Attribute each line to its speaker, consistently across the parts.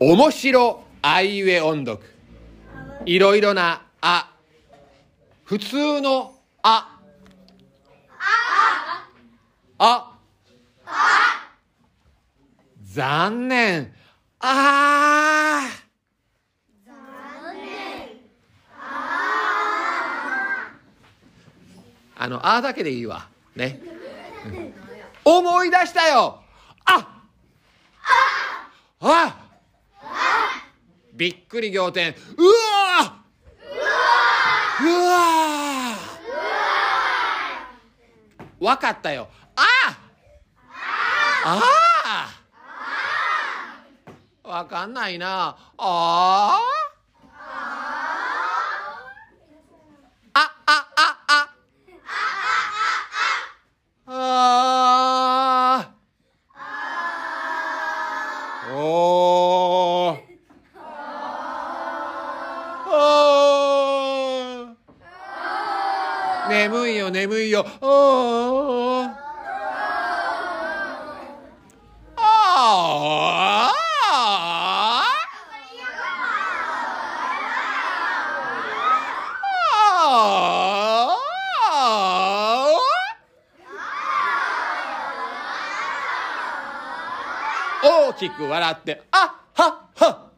Speaker 1: 面白あいうえ音読。いろいろなあ。普通のあ。あ。あ。残念。あ。ーあの、あだけでいいわ。ね。うん思い出したよ。あ。あびっくり仰天。うわうわわかったよ。あああわかんないな。ああああああーおーあー。眠いよ眠いよ。あー。ああ大きく笑って、あっはっは。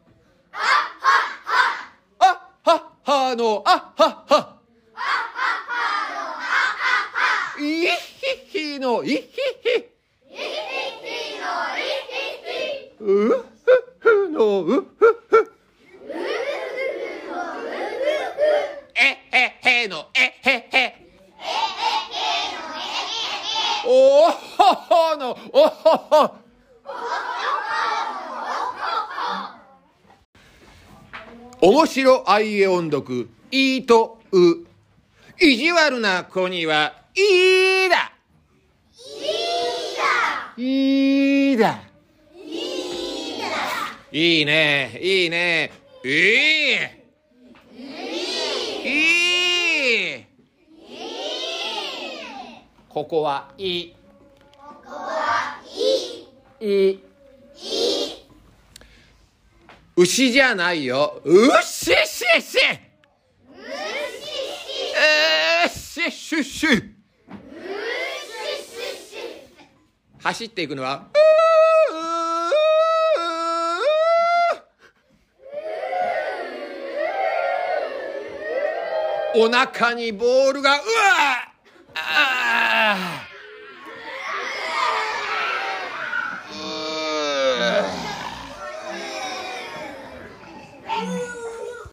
Speaker 1: あっはっはの、あっはっは。いひひの、いひひ。うふふの、うっふふ。えへへの、えへへ。おほほの、おほほ。面白あいえ音読、いいとう。意地悪な子には、いいだ。いいだ。いいね、いいね。いい。いい。ここはいい。いい。牛じゃないよ。うっしっし。っしえーし。っしっし。走っていくのは、お腹にボールが、うわあ